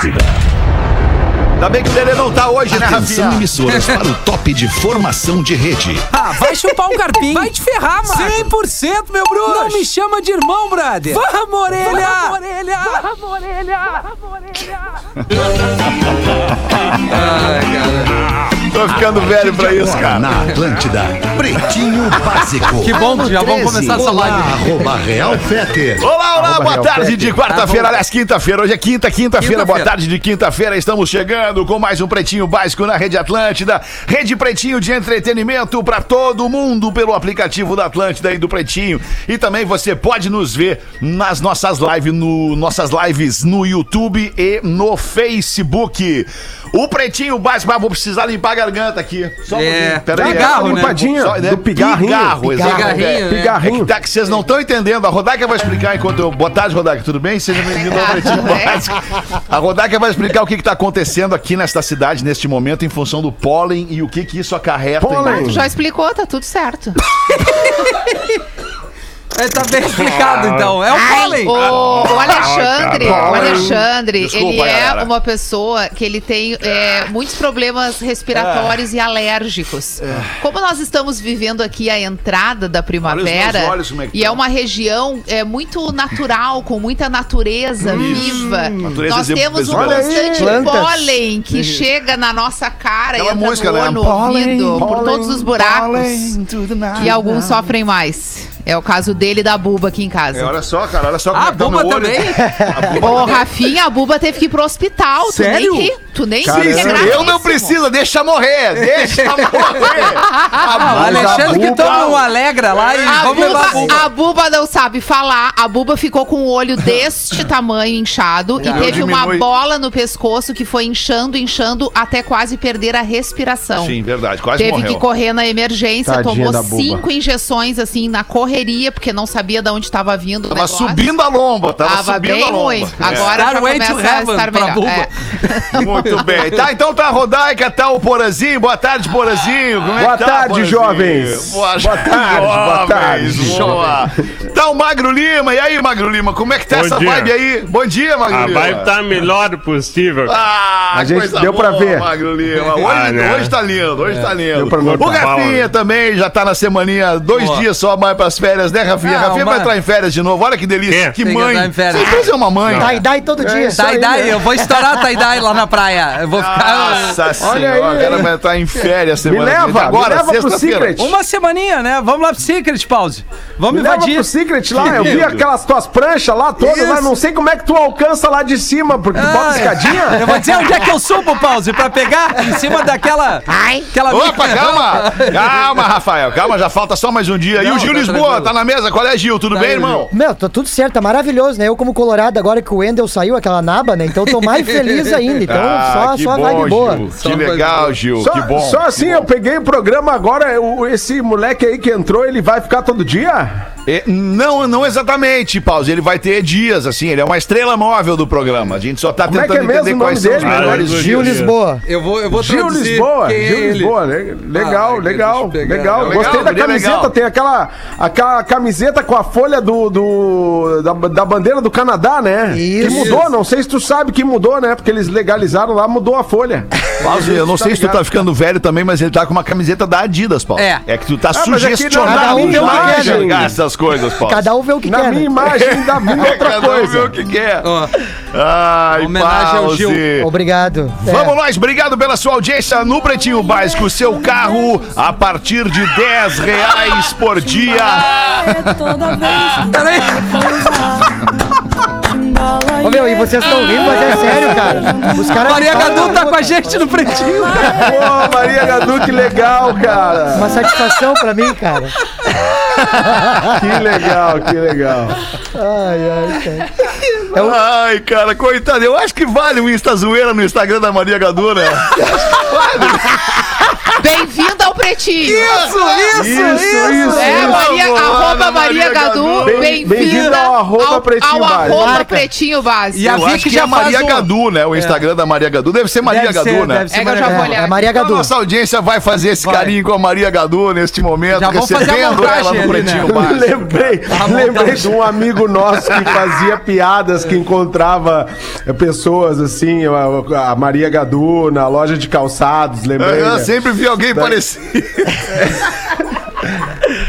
Atlântida. Ainda bem que o Lelê não tá hoje, né, Atenção Rafinha? emissoras para o top de formação de rede. Ah, vai chupar um carpinho. Vai te ferrar, mano. 100%, meu bruxo! Não me chama de irmão, brother. Vamos, orelha! Vamos, orelha. Vamos, orelha. Tô ficando velho pra isso, cara. na Atlântida, Pretinho Básico. Que bom, já vamos 13. começar essa live. Arroba Real Feter. Olá, olá, boa tarde de quarta-feira, Tá aliás, quinta-feira. Hoje é quinta, quinta-feira, boa tarde de quinta-feira. Estamos chegando com mais um Pretinho Básico na Rede Atlântida. Rede Pretinho de entretenimento pra todo mundo pelo aplicativo da Atlântida e do Pretinho. E também você pode nos ver nas nossas lives, no, nossas lives no YouTube e no Facebook. O Pretinho Básico, ah, vou precisar limpar garganta aqui. Só um É, pouquinho. Pigarro, né? Limpadinha, Só, né? do pigarrinho. Pigarro. Pigarrinho, né? Pigarrinho. É que, tá, que vocês não estão entendendo. A Rodaica vai explicar enquanto eu. Boa tarde, Rodaica. Tudo bem? Seja bem-vindo ao Pretinho Básico. A Rodaica vai explicar o que está acontecendo aqui nesta cidade, neste momento, em função do pólen e o que, que isso acarreta. Pólen. em- Já explicou, tá tudo certo. É, tá bem explicado, então. É o pólen. O, o Alexandre, o Alexandre, Desculpa, ele é galera. uma pessoa que ele tem é, muitos problemas respiratórios e alérgicos. Como nós estamos vivendo aqui a entrada da primavera, meus olhos como é que e é tão. uma região é, muito natural, com muita natureza viva, Natureza nós temos um Olha aí, constante plantas. pólen que chega na nossa cara Aquela e entra música, no, né? no Pólen, ouvido, por pólen, todos os buracos. pólen E alguns sofrem mais. É o caso dele e da Buba aqui em É, casa. olha só, cara, olha só como Ah, é que tá o Buba meu olho. também? Ô, Rafinha, a Buba teve que ir pro hospital. Sério? Tu nem. Tu nem ri. é Eu não preciso, deixa morrer, deixa morrer. A Alexandre que toma um Alegra lá e A vamos levar a Buba, a Buba não sabe falar. A Buba ficou com o olho deste tamanho inchado e teve uma bola no pescoço que foi inchando, inchando até quase perder a respiração. Sim, verdade, quase Teve morreu. que correr na emergência, Tadinha tomou cinco injeções assim na correria, porque não sabia de onde estava vindo. Tava subindo a lomba, tava, Tava subindo bem a lomba. ruim. É. Agora já Starway to começa a estar pra melhor. Buba. É. Muito bem. Tá, então tá a Rodaica, tá o Porazinho. Boa tarde, Porazinho. Como é Boa que tá, tarde, Porazinho? jovens. Boa, Boa tarde, boa tarde. Boa. Tá o Magro Lima. E aí, Magro Lima, como é que tá Bom essa dia. vibe aí? Bom dia, Magro A Lima. vibe tá a melhor possível. Ah, A gente coisa deu pra boa, ver. Magro Lima. Hoje, Ah, né? hoje tá lindo, hoje tá lindo. deu pra O. Rafinha também já tá na semaninha, dois Boa. dias só mais pras férias, né, Rafinha? Ah, Rafinha vai entrar em férias de novo. Olha que delícia. É. Que Tem mãe. entrar em férias. Vocês trazer uma mãe. Tie-dye todo dia. isso aí, Tie-dye, né? eu vou estourar tie-dye lá na praia. Eu vou ficar Nossa Olha senhora, aí, ela hein? vai entrar em férias Me semana que vem. leva, agora, me leva pro. Secret. uma semaninha, né? Vamos lá pro Secret, Pause. Vamos Me leva invadir. pro Secret lá, eu vi aquelas tuas pranchas lá todas, mas não sei como é que tu alcança lá de cima, porque tu bota Ah, escadinha. Eu vou dizer onde é que eu subo, Pause, pra pegar em cima daquela. Aquela Opa, calma! Calma, Rafael, calma, já falta só mais um dia. e Não, o Gil tá Lisboa, tranquilo. tá na mesa? Qual é, Gil? Tudo Tá bem, aí, irmão? Meu, tá tudo certo, tá maravilhoso, né? Eu como colorado, agora que o Wendel saiu, aquela naba, né? Então eu tô mais feliz ainda. Então Ah, que só bom, vibe boa. Gil. Só Que legal. Gil. Só, que bom. só assim, eu peguei o programa agora, o- esse moleque aí que entrou, ele vai ficar todo dia? É, não, não exatamente, Pause. Ele vai ter dias, assim. Ele é uma estrela móvel do programa. A gente só tá Como é tentando que é mesmo entender o quais são os dele? melhores Gil dias. Gil Lisboa. Eu vou, eu vou Gil traduzir Lisboa, quem é Gil ele. Lisboa, le- legal, Ah, legal, legal. Legal, Gostei da guria camiseta, legal. tem aquela, aquela camiseta com a folha do, do da, da bandeira do Canadá, né? Isso. Que mudou, não sei se tu sabe que mudou, né? Porque eles legalizaram lá, mudou a folha. Pause, eu não sei se tu tá ficando velho também, mas ele tá com uma camiseta da Adidas, Paulo. É. É que tu tá Ah, mas aqui sugestionado cada vê o que já a essas coisas, Paulo. Cada um vê o que Na quer. minha né? imagem ainda vindo outra Cada um vê coisa. o que quer. Ó, Ai, Homenagem ao. Gil. Obrigado. É. Vamos nós, obrigado pela sua audiência no Pretinho Básico. Seu carro a partir de 10 reais por dia. peraí. Ô, meu, e vocês estão rindo, mas é sério, cara. Os caras. Maria Gadu tá com a gente no pretinho. Pô, Maria Gadu, que legal, cara. Uma satisfação pra mim, cara. Que legal, que legal. Ai, ai, cara. Ai, cara, coitado. Eu acho que vale um Insta zoeira no Instagram da Maria Gadu, né? vale. Bem-vindo ao Pretinho. Isso, isso, É, isso. Maria, Vamos, arroba Maria Maria Gadu. Bem- bem-vinda bem-vinda ao arroba Pretinho ao arroba. Pretinho Básico. E a acho que já é Maria Gadu, né? O Instagram da Maria Gadu. Deve ser Maria Deve Gadu, ser, né? deve ser É que eu Maria já vou Gadu. olhar. É Maria Então, Gadu. nossa audiência vai fazer esse Vai. carinho com a Maria Gadu neste momento, Já vamos fazer a recebendo ela no ali, Pretinho né? Básico. Lembrei, lembrei de um amigo nosso que fazia piadas, que encontrava eh, pessoas assim, a, a Maria Gadu na loja de calçados, lembrei. Eu né? sempre vi alguém parecido.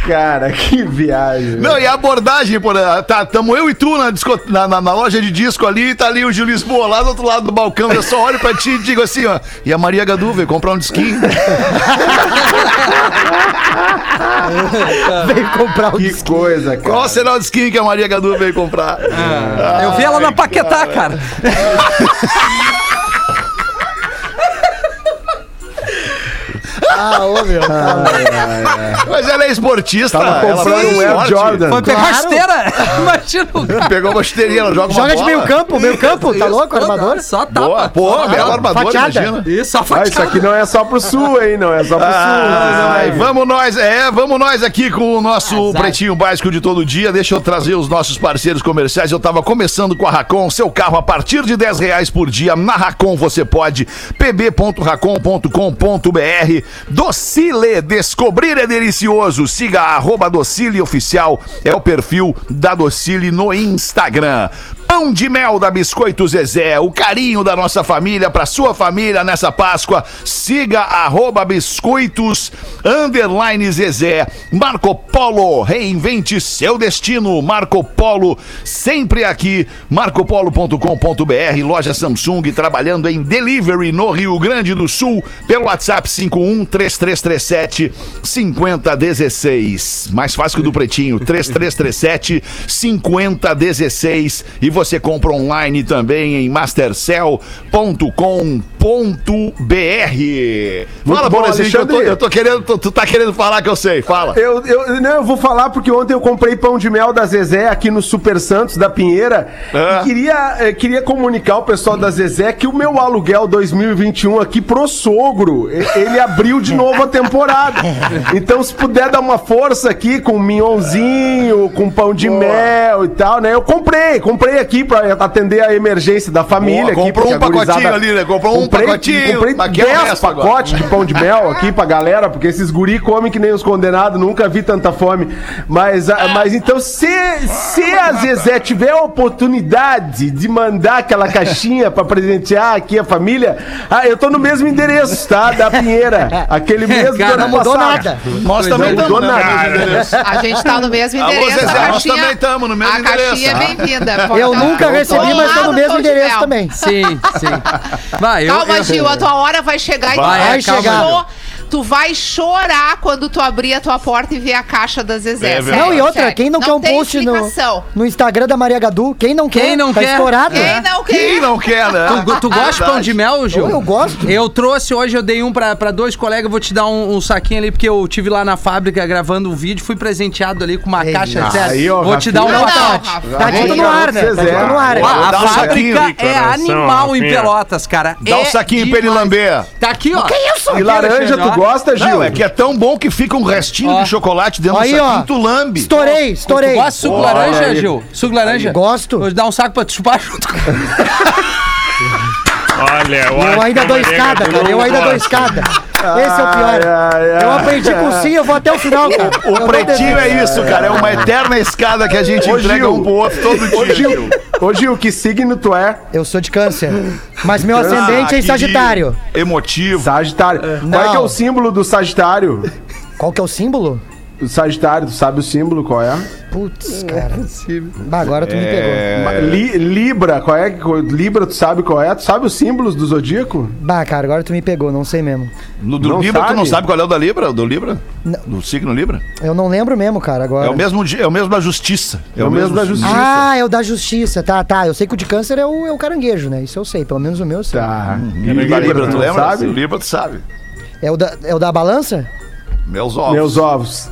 Cara, que viagem. Não, e a abordagem, pô, né? tá, tamo eu e tu na, disco- na, na- na loja de disco ali, e tá ali o Gil Lisboa lá do outro lado do balcão, eu só olho pra ti e digo assim, ó, e a Maria Gadu veio comprar um disquinho. Veio comprar o Que coisa, cara. Qual será o disquinho que a Maria Gadu veio comprar? Eu vi ela na Paquetá, cara. Ah, ô, meu. Mas ela é esportista. Tava ela comprando faz um Air. Jordan. Foi pegar Claro. esteira. Imagina o cara. Pegou uma chuteirinha, ela joga uma Joga de meio campo, meio campo, tá louco, armador? Só tapa. Boa, pô, bela tapa. armadora, Fatiada. imagina. Isso, só Ah, fatiada. isso aqui não é só pro sul, hein? Não é só pro Ai, sul. vamos nós, é, vamos nós aqui com o nosso Azar. pretinho básico de todo dia. Deixa eu trazer os nossos parceiros comerciais. Eu tava começando com a Racon, seu carro a partir de 10 reais por dia. Na Racon você pode, pb.racon.com.br. Docile, descobrir é delicioso. Siga a Docile Oficial, é o perfil da Docile no Instagram. Pão de mel da Biscoito Zezé, o carinho da nossa família para sua família nessa Páscoa. Siga arroba biscoitos underline Zezé. Marco Polo, reinvente seu destino. Marco Polo, sempre aqui. marcopolo.com.br, loja Samsung, trabalhando em delivery no Rio Grande do Sul, pelo WhatsApp 51 3337 5016. Mais fácil que o do Pretinho, 3337 5016. E você compra online também em mastercell.com.br. Fala, que eu tô, eu tô querendo, tu, tu tá querendo falar que eu sei, fala. Eu, eu, não, eu vou falar porque ontem eu comprei pão de mel da Zezé aqui no Super Santos da Pinheira Ah. e queria, eh, queria comunicar ao pessoal da Zezé que o meu aluguel 2021 aqui pro sogro, ele abriu de novo a temporada. Então se puder dar uma força aqui com minhãozinho, com pão de mel e tal, né? Eu comprei, comprei aqui pra atender a emergência da família. Boa, aqui, comprou porque um a gurizada- pacotinho ali, né? Comprou um Comprei- pacotinho, Comprei mas quer o 10 resto agora. pacotes de pão de mel aqui pra galera, porque esses guri comem que nem os condenados, nunca vi tanta fome. Mas, ah, mas então, se, se a Zezé tiver a oportunidade de mandar aquela caixinha pra presentear aqui a família, ah, eu tô no mesmo endereço, tá? Da Pinheira. Aquele mesmo Cara, do ano Não mudou passado. nada. Nós também Não mudou estamos, endereço. A gente tá no mesmo Alô, endereço. Zezé, a nós caixinha, também tamo no mesmo a caixinha é endereço. bem-vinda. Eu Tá. Nunca recebi, mas tô no mesmo endereço também. Sim, sim. Vai, eu, Calma, eu, Gil, a tua hora vai chegar e tu Vai, vai, calma, chorar. Gil. Tu vai chorar quando tu abrir a tua porta e ver a caixa da Zezé. É. Não, e outra, sério. quem não, quer um post no, explicação. no Instagram da Maria Gadu? Quem não quer? Quem não tá quer? estourado. Quem não quer? Quem não quer, né? Tu, tu gosta de pão de mel, Gil? Eu- eu gosto. Eu trouxe hoje, eu dei um pra, pra dois colegas, vou te dar um, um saquinho ali, porque eu tive lá na fábrica gravando um vídeo, fui presenteado ali com uma Ei, caixa aí, ó, Vou te dar um. Não, não, pacote. Tá tudo no ar, né? Tá Zezé. tudo no ar. né? A fábrica é animal em. Pelotas, cara. Dá é um saquinho pra ele lamber. Tá aqui, ó. Que isso? E laranja, tu gosta, Gil? Não, é que é tão bom que fica um restinho Ó. de chocolate dentro Aí, do ó. saquinho, tu lambe. Estourei, estourei. Tu gosta de suco Olha laranja, aí. Gil? Suco laranja? Gosto. Vou te dar um saco pra te chupar junto. Olha, eu, Eu ainda dou escada, cara. Eu ainda dou gosta. escada. Esse é o pior. Ai, ai, ai. Eu aprendi com sim, eu vou até o final, cara. O não pretinho é isso, cara. É uma eterna escada que a gente Ô, entrega Gil. um pro outro todo Ô, dia. Gil, ô, Gil, que signo tu é? Eu sou de câncer. Mas meu Ah, ascendente é em Sagitário. Emotivo. Sagitário. Qual é é o símbolo do Sagitário? Qual que é o símbolo? Sagitário, tu sabe o símbolo qual é? Putz, cara. Bah, agora tu me pegou. Ma- Li- Libra, qual é? que- Libra, tu sabe qual é? Tu sabe os símbolos do zodíaco? Bah, cara, agora tu me pegou, não sei mesmo. No do Não Libra, tu não sabe qual é o da Libra? O do Libra? Não. Do signo Libra? Eu não lembro mesmo, cara, agora. É o mesmo, di- é o mesmo da justiça. É o mesmo da justiça. Ah, é o da justiça. Tá, tá. Eu sei que o de câncer é o, é o caranguejo, né? Isso eu sei. Pelo menos o meu eu sei. Tá. E o da Libra, tu não lembra? sabe? Libra, tu sabe. É o da, é o da balança? Meus ovos. Meus ovos.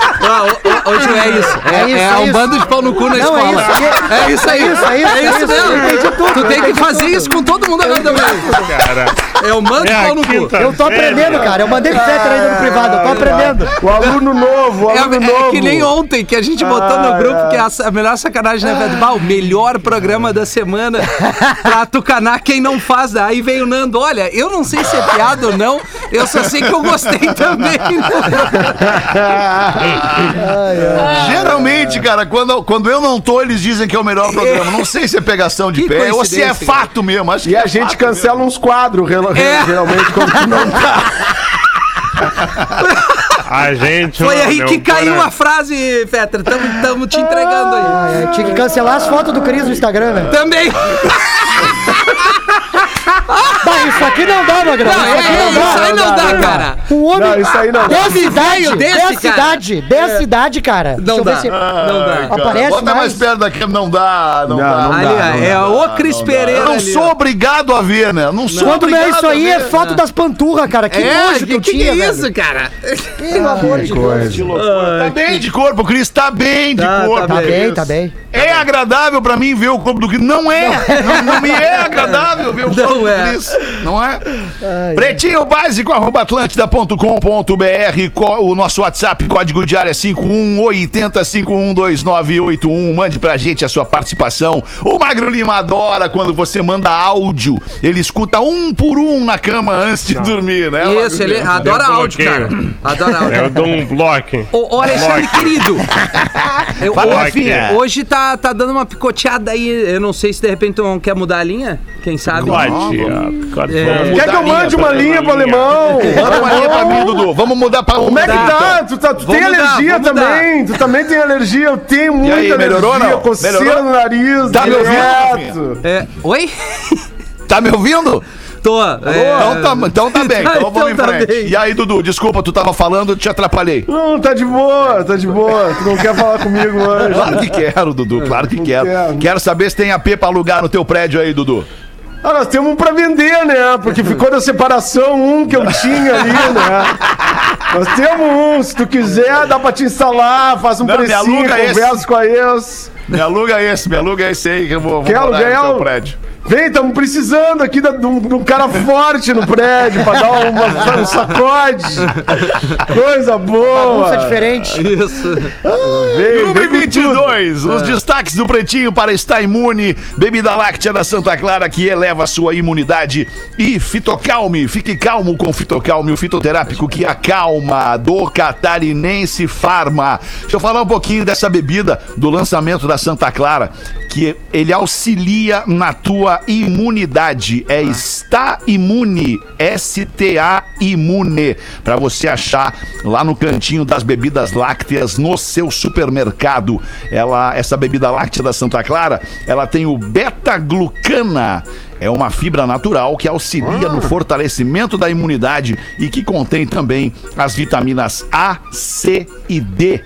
Ah, ho- ho- hoje é isso. É, É isso, é é um isso. bando de pau no cu na Não, é escola. isso, É isso aí. é isso, é isso, É é isso isso, mesmo. eu tudo, Tu eu tem que fazer tudo. isso com todo mundo agora também. Cara, É o mando de é pau no cu. Eu tô aprendendo, cara. Eu mandei pro Fetter ainda no privado, eu tô aprendendo. O aluno novo, o É, aluno é novo. que nem ontem que a gente botou no Ai, grupo que é a, melhor sacanagem, né? Bah, o melhor programa da semana pra tucanar quem não faz. Aí veio o Nando, olha, eu não sei se é piada ou não, eu só sei que eu gostei também. Geralmente, cara, quando, quando eu não tô, eles dizem que é o melhor programa. Não sei se é pegação de Que pé ou se é coincidência, fato mesmo. Acho que E a é gente fato cancela uns quadros, rela- É. geralmente, quando tu não tá. a gente. Foi aí que caiu cara- a frase, Fetter. Tamo, tamo te entregando aí. Ah, é, tinha que cancelar as fotos do Cris no Instagram, né? Também. Bah, isso aqui não dá, Magrão. Não, Isso aqui é, não isso dá. aí não dá, cara. Um homem. Não, isso aí não dá. Dessa idade, dessa cara. idade, dessa idade, cara. Deixa Não eu ver dá. se- Não dá. cara, Aparece Bota mais mais. perto daqui. Não dá, não, Não, dá. não Ali, dá, é dá, o Cris Eu Pereira. não ali, sou obrigado a ver, né? Não sou Quando é obrigado isso aí, é foto né? das panturras, cara. Que É, nojo que, que, tinha, que é velho. isso, cara? Pelo amor de Deus. Que loucura. Tá bem de corpo, Cris. Tá bem de Tá, corpo. tá Tá bem, tá bem. É agradável pra mim ver o corpo do Cris. Não é. Não, me é agradável ver o Não é. do Cris. Não é? Pretinho básico, arroba atlântida.com.br. Co- O nosso WhatsApp, código de área é 5180512981. Mande pra gente a sua participação. O Magro Lima adora quando você manda áudio. Ele escuta um por um na cama antes de dormir, né? Magro Isso, ele Lima? adora Eu áudio, cara. bloqueio. Adora Eu áudio. dou um bloco. Ô, ô, Alexandre, querido. Eu- Fala, hoje, Rafinha. hoje tá, tá dando uma picoteada aí. Eu não sei se de repente tu não quer mudar a linha. Quem sabe? Pode- É. vamos Quer que eu mande uma linha pro alemão? Manda uma linha pra mim, Dudu. Vamos mudar pra Como é que tá? então. Tu, tá, tu Vamos tem mudar, alergia vamos mudar. também? Tu também tem alergia? Eu tenho muita aí, melhorou alergia. não? Coceira Melhorou? no nariz, Tá me ouvindo. É, oi? Tá me ouvindo? Tô. é, Então tá, então tá bem, então vamos em então tá frente. bem. E aí, Dudu, desculpa, tu tava falando, eu te atrapalhei. Não, tá de boa, tá de boa. Tu não quer falar comigo hoje. Claro que quero, Dudu, claro que quero. quero. Quero saber se tem AP pra alugar no teu prédio aí, Dudu. Ah, nós temos um pra vender, né? Porque ficou da separação um que eu tinha ali, né? Nós temos um, se tu quiser, dá pra te instalar, faz um Não, precinho, conversa esse. com a ex. Me aluga esse, me aluga esse aí que eu vou, vou Quer morar aluguel? no prédio. Vem, estamos precisando aqui da- de um, de um cara forte no prédio pra dar uma, um sacode. Coisa boa. Bagunça diferente. Isso. Vem, vem com tudo. 22, os destaques do Pretinho para estar imune. Bebida láctea da Santa Clara que eleva a sua imunidade. E Fitocalme, fique calmo com Fitocalme, o fitoterápico que acalma do Catarinense Farma. Deixa eu falar um pouquinho dessa bebida do lançamento da Santa Clara, que ele auxilia na tua imunidade. É Está Imune, S-T-A Imune, para você achar lá no cantinho das bebidas lácteas no seu supermercado. Ela, essa bebida láctea da Santa Clara, ela tem o beta-glucana. É uma fibra natural que auxilia no fortalecimento da imunidade e que contém também as vitaminas A, C e D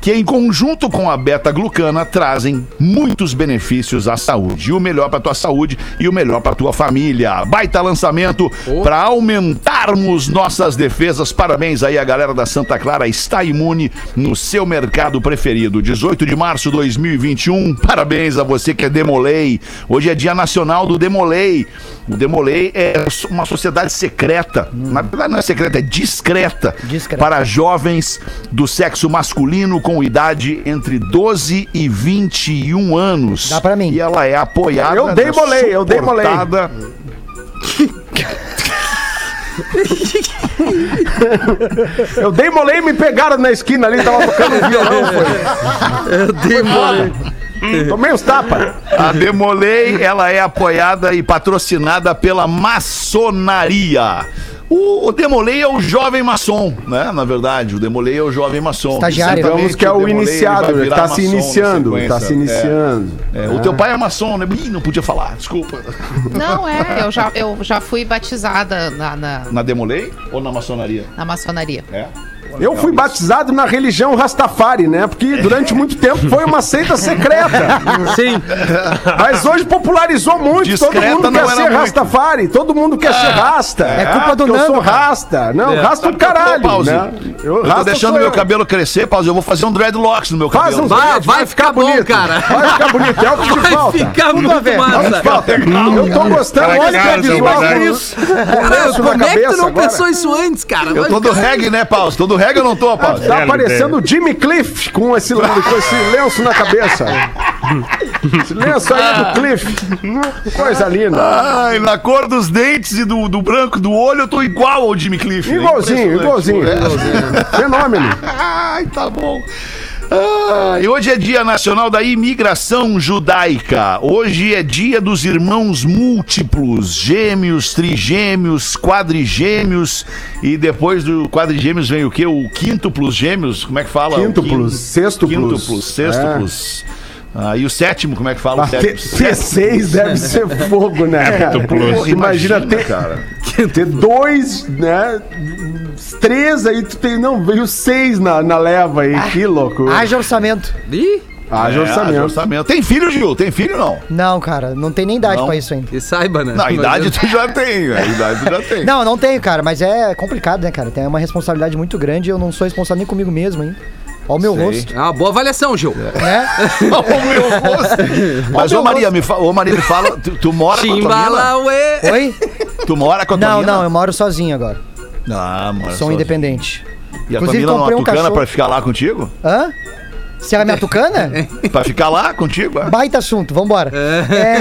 que em conjunto com a beta-glucana trazem muitos benefícios à saúde. E o melhor para tua saúde e o melhor para tua família. Baita lançamento para aumentarmos nossas defesas. Parabéns aí a galera da Santa Clara está imune no seu mercado preferido. 18 de março de 2021. Parabéns a você que é Demolei. Hoje é Dia Nacional do Demolei. O Demolei é uma sociedade secreta. Na verdade não é secreta, é discreta. Discreta. Para jovens do sexo masculino com idade entre 12 e 21 anos. Dá pra mim. E ela é apoiada. Eu dei eu dei Eu dei molei e me pegaram na esquina ali, tava tocando violão, foi. Eu demorei. Tomei os tapas. A Demolei, ela é apoiada e patrocinada pela maçonaria. O, o Demolei é o jovem maçom, né? Na verdade, o Demolei é o jovem maçom. Estagiário. Digamos que é o Demolei iniciado, vai ele tá se iniciando, tá se É. iniciando. É, O teu pai é maçom, né? Ih, não podia falar, desculpa. Não, é, eu já, eu já fui batizada na, na, Na Demolei ou na maçonaria? na maçonaria. É. Eu fui batizado na religião Rastafari, né? Porque durante muito tempo foi uma seita secreta. Sim. Mas hoje popularizou muito. Discreta todo mundo quer ser muito. Rastafari. Todo mundo quer ser rasta. É culpa do porque Eu sou Nando, rasta. Não, É. rasta o que eu tô, caralho, Pause? né? Eu tô rasta deixando meu eu. cabelo crescer, Pause. Eu vou fazer um dreadlocks no meu Faz cabelo. uns Vai- dreads, vai ficar bom, cara. Vai ficar bonito. É o que te Vai falta. ficar muito ver. massa. Falta. Eu tô gostando. Olha cara, que visual isso. Cara, como é que tu não pensou isso antes, cara? Eu Vai tô do reggae, né, Pause? Tô do reggae ou não tô, Pause? Tá Dele, parecendo o Jimmy Cliff com esse, com esse lenço na cabeça. Esse lenço aí Ah. do Cliff. Coisa linda. Ai, na cor dos dentes e do, do branco do olho, eu tô igual ao Jimmy Cliff. né? Igualzinho, igualzinho. Impressionante. Fenômeno. Ai, tá bom. Ah, e hoje é Dia Nacional da Imigração Judaica. Hoje é dia dos irmãos múltiplos, gêmeos, trigêmeos, quadrigêmeos. E depois do quadrigêmeos vem o quê? O quíntuplos gêmeos? Como é que fala? O Quíntuplos, sextuplos. Quíntuplos, sextuplos. Ah, e o sétimo, como é que fala? O Ah, T- sétimo? T6 deve ser fogo, né? cara? plus. Imagina ter, cara. ter dois, né? Três aí, tu tem. Não, veio seis na, na leva aí. Que louco. Haja orçamento. Ih, Haja É, orçamento. orçamento. Tem filho, Gil? Tem filho não? Não, cara, não tem nem idade Não. pra isso ainda. que saiba, né? Não, a Mas idade tu já tem. A idade tu já tem. Não, não tenho, cara, mas é complicado, né, cara? Tem uma responsabilidade muito grande e eu não sou responsável nem comigo mesmo ainda. Olha o meu Sei. rosto, É uma boa avaliação, Gil. né? Ô, meu rosto. Mas, ô Maria, me fala, ô Maria, me fala, tu, tu mora com a tua Chimbala, ué. Oi? mina? Tu mora com a tua Não, mina? não, eu moro sozinho agora. Ah, mora Sou sozinho. independente. E a tua Inclusive, mina não comprei um atucana cachorro. pra ficar lá contigo? Hã? Se ela é minha tucana? Pra ficar lá contigo? é? Baita assunto, vambora. É,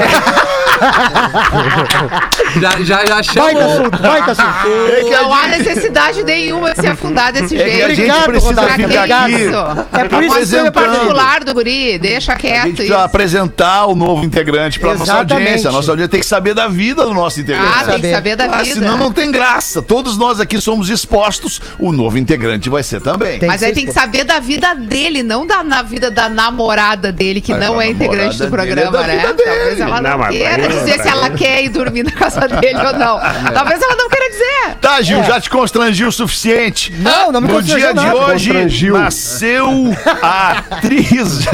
Já, já, já chamou. É que a Não há necessidade nenhuma de se afundar desse É que a jeito. gente Obrigado, precisa Pra que ficar aqui isso? É por isso que É particular do guri, deixa A gente quieto precisa isso. apresentar o novo integrante pra nossa Exatamente. audiência. A nossa audiência tem que saber da vida do nosso integrante. Ah, tem que saber. da Ah, vida. senão não tem graça. Todos nós aqui somos expostos. O novo integrante vai ser também. Tem Mas aí tem que saber da vida dele, não da na vida da namorada dele, que Mas não é integrante do é programa, da né? vida dele. Talvez ela não, Não, mas queira dizer se ela quer ir dormir na casa dele ou não. Talvez ela não queira dizer. Tá, Gil, já te constrangiu o suficiente. Não, não me No dia constrangeu de nada. hoje Constrangiu. nasceu a atriz,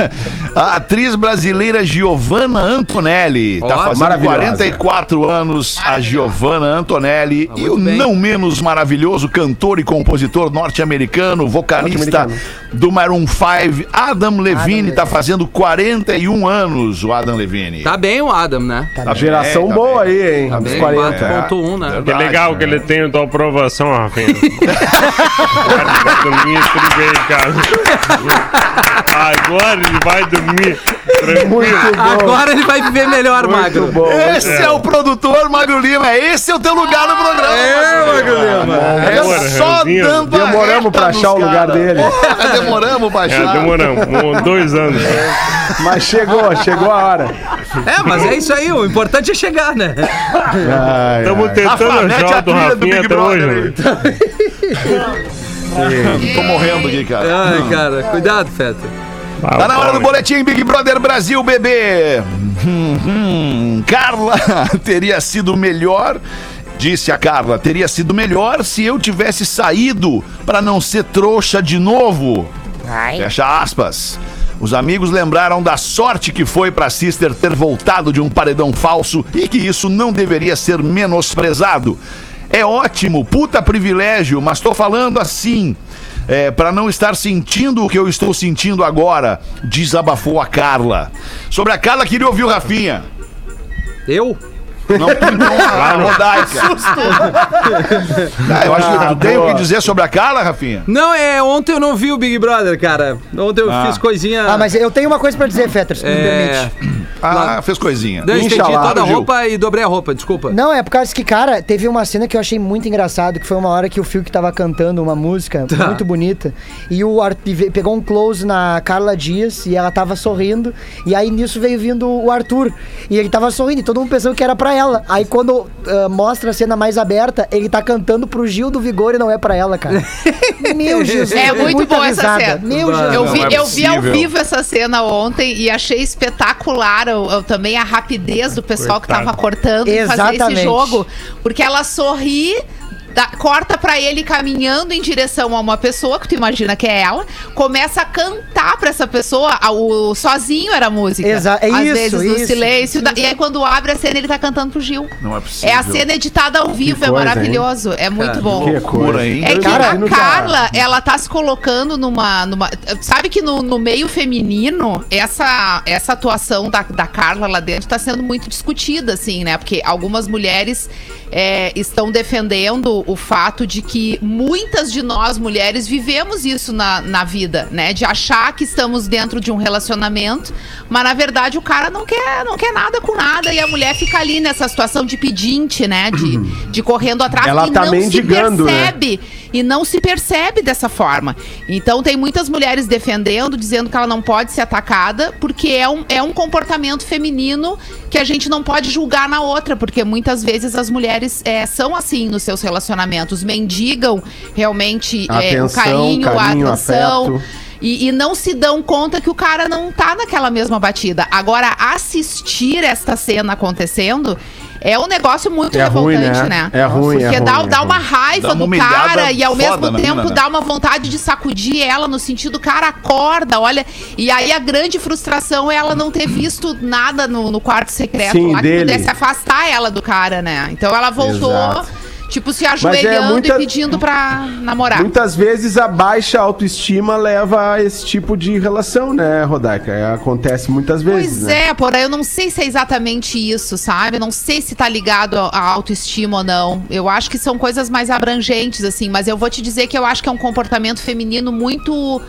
a atriz brasileira Giovanna Antonelli. Tá fazendo maravilhosa. 44 anos a Giovanna Antonelli e o bem. não menos maravilhoso cantor e compositor norte-americano, vocalista do Maroon 5, Adam Levine, tá fazendo 41 anos o Adam Levine. Tá bem o Adam, né? A geração É, tá boa aí, hein? Tá Dos bem, 40. 4.1, né? Que legal que ele tem a tua aprovação, Rafinha. Agora vai dormir tudo bem, cara. Agora ele vai dormir tranquilo. Muito bom. Agora ele vai viver melhor, Muito Magro. bom. Esse é. o produtor Magro Lima, esse é o teu lugar no programa. É, Magro Lima. É Agora, só dando Demoramos pra achar o lugar dele. Porra, demoramos pra achar. É, demoramos um- dois anos. Mas chegou, chegou a hora. É, mas é isso aí. O importante é chegar, né? Ai, Estamos ai. tentando Rafa, mete achar a o do Rafinha Big até Brother hoje. Tô morrendo aqui, cara. Ai, cara, cuidado, Feta. Ah, Tá na hora do boletim Big Brother Brasil, bebê. Hum, hum. Carla teria sido melhor. Disse a Carla, teria sido melhor se eu tivesse saído pra não ser trouxa de novo. Fecha aspas. Os amigos lembraram da sorte que foi pra Sister ter voltado de um paredão falso e que isso não deveria ser menosprezado. É ótimo, puta privilégio, mas tô falando assim. É, para não estar sentindo o que eu estou sentindo agora, desabafou a Carla. Sobre a Carla, queria ouvir o Rafinha. Eu? Não, não, a Rodaica. Ah, eu acho que tu tem o que dizer sobre a Carla, Rafinha? Não, é, ontem eu não vi o Big Brother, cara. Ontem eu Ah. fiz coisinha. Ah, mas eu tenho uma coisa pra dizer, Fetter, se me É. permite. Ah, fez coisinha. Eu estendi Inxalá, toda a Gil. roupa e dobrei a roupa, desculpa. Não, é por causa que, cara, teve uma cena que eu achei muito engraçado, que foi uma hora que o Fiuk tava cantando uma música Tá. muito bonita, e o Ar- e ve- pegou um close na Carla Dias, e ela tava sorrindo, e aí nisso veio vindo o Arthur, e ele tava sorrindo, e todo mundo pensou que era pra ela. Aí quando ah, mostra a cena mais aberta, ele tá cantando pro Gil do Vigor e não é pra ela, cara. Meu Jesus. É muito boa essa cena. Meu Não, Jesus. Eu vi, é eu vi ao vivo essa cena ontem e achei espetacular o- o- também a rapidez do pessoal que Coitado. tava cortando e fazer esse Exatamente. jogo. Porque ela sorri dá- corta pra ele caminhando em direção a uma pessoa, que tu imagina que é ela, começa a cantar pra essa pessoa, a- o sozinho era a música. Exa- é Às isso, vezes no isso. silêncio, da- e aí quando abre a cena ele tá cantando pro Gil. Não é possível. É a cena editada ao vivo, é coisa, maravilhoso, é muito bom. Que coisa. hein? É que Eu a Carla, ela tá se colocando numa. numa sabe que no, no meio feminino, essa, essa atuação da, da Carla lá dentro tá sendo muito discutida, assim, né? Porque algumas mulheres é, estão defendendo o fato de que muitas de nós, mulheres, vivemos isso na, na vida, né? De achar que estamos dentro de um relacionamento, mas na verdade o cara não quer, não quer nada com nada e a mulher fica ali nessa situação de pedinte, né? De, de correndo atrás Ela e tá não mendigando, se né? E não se percebe dessa forma. Então tem muitas mulheres defendendo, dizendo que ela não pode ser atacada, porque é um, é um comportamento feminino que a gente não pode julgar na outra, porque muitas vezes as mulheres é, são assim nos seus relacionamentos, mendigam realmente é, o Atenção, carinho, carinho, a atenção. afeto. E, e não se dão conta que o cara não tá naquela mesma batida. Agora, assistir esta cena acontecendo é um negócio muito É ruim, revoltante, né? né? É ruim, é Porque dá, ruim, é dá uma ruim. raiva Dá uma do humilhada cara e ao mesmo na tempo mina, né? dá uma vontade de sacudir ela no sentido, cara, acorda, olha. E aí a grande frustração é ela não ter visto nada no, no quarto secreto Sim, lá dele. que pudesse afastar ela do cara, né? Então ela voltou, Exato. Tipo, se é ajoelhando muita- e pedindo pra namorar. Muitas vezes a baixa autoestima leva a esse tipo de relação, né, Rodaica? É, acontece muitas vezes, Pois né? é, porém, eu não sei se é exatamente isso, sabe? Eu não sei se tá ligado à autoestima ou não. Eu acho que são coisas mais abrangentes, assim, mas eu vou te dizer que eu acho que é um comportamento feminino muito.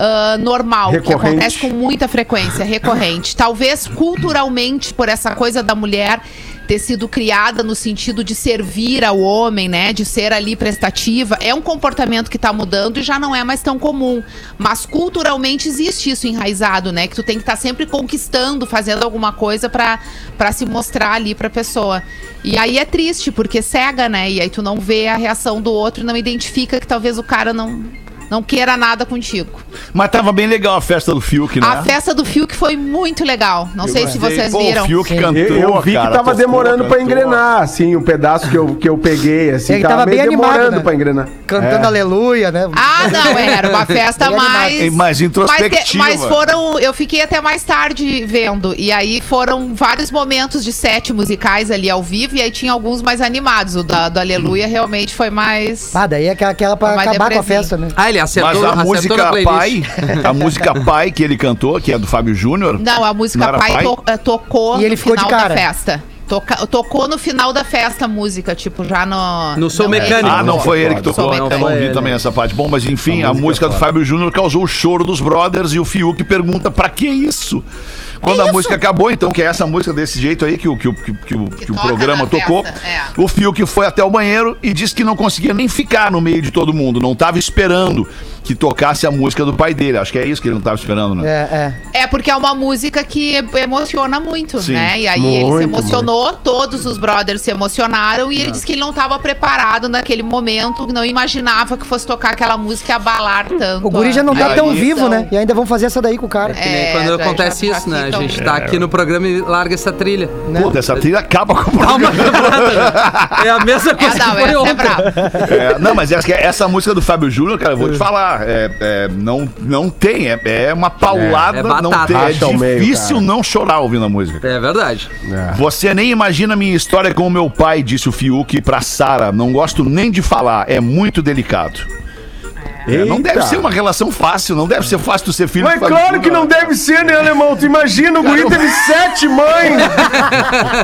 ah, normal, que Recorrente. acontece com muita frequência, recorrente. Talvez culturalmente, por essa coisa da mulher ter sido criada no sentido de servir ao homem, né? De ser ali prestativa. É um comportamento que tá mudando e já não é mais tão comum. Mas culturalmente existe isso enraizado, né? Que tu tem que estar sempre conquistando, fazendo alguma coisa pra se mostrar ali pra pessoa. E aí é triste, porque cega, né? E aí tu não vê a reação do outro não identifica que talvez o cara não, não queira nada contigo. Mas tava bem legal a festa do Fiuk, né? A festa do Fiuk foi muito legal. Não sei se vocês Pô, viram. O Fiuk Sim. cantou, Eu, eu vi cara, que tava tocou, demorando pra cantou. engrenar, assim, o pedaço que eu, que eu peguei, assim, Ele tava, tava bem animado, demorando né? pra engrenar. Cantando É. aleluia, né? Ah, não, era uma festa animado. mais. Mais introspectiva. Mas, mas foram. Eu fiquei até mais tarde vendo. E aí foram vários momentos de sete musicais ali ao vivo. E aí tinha alguns mais animados. O da, do Aleluia realmente foi mais. Ah, daí é aquela, aquela pra Mas acabar com a festa, né? Ah, ele acertou, Mas a acertou música. Pai, a música Pai que ele cantou, que é do Fábio Júnior. Não, a música Não Pai, Pai? to- eh, tocou E ele no ficou de final cara. da festa. Toca- tocou no final da festa a música, tipo, já no. No Som não, Mecânico. Ah, não foi ele que Sou tocou, eu mecânico. não ouvi Ele. também essa parte. Bom, mas enfim, a, A música música é do. Fábio Júnior causou o choro dos brothers e o Fiuk pergunta pra que isso? Quando a música acabou, então, que é essa música desse jeito aí que o, que o, que, o- que o, que programa tocou, é. o Fiuk foi até o banheiro e disse que não conseguia nem ficar no meio de todo mundo, não tava esperando que tocasse a música do pai dele. Acho que é isso que ele não tava esperando, né? É, é. É porque é uma música que emociona muito, Sim. né? E aí ele se Muito, emocionou, todos os brothers se emocionaram e ele disse que ele não estava preparado naquele momento, não imaginava que fosse tocar aquela música e abalar tanto. O guri já não a- tá a tão vivo, né? E ainda vão fazer essa daí com o cara. Que nem É, quando acontece já- já isso, né? A gente tá aqui no programa e larga essa trilha. né? Puta, essa trilha acaba com o programa. né? É a mesma É, coisa não, que foi é ontem. É, não, mas essa, essa música do Fábio Júnior, cara, eu vou te falar, é, é, não, não tem, é, é uma paulada, É não batata. tem, é Racha ao meio, difícil cara. não chorar ouvindo a música. É verdade. É. Você nem imagina a minha história com o meu pai, disse o Fiuk pra Sara. Não gosto nem de falar, é muito delicado. É, não deve ser uma relação fácil, não deve ser fácil tu ser filho Mas claro que não deve ser, né, alemão? Tu imagina, o guri teve sete mães.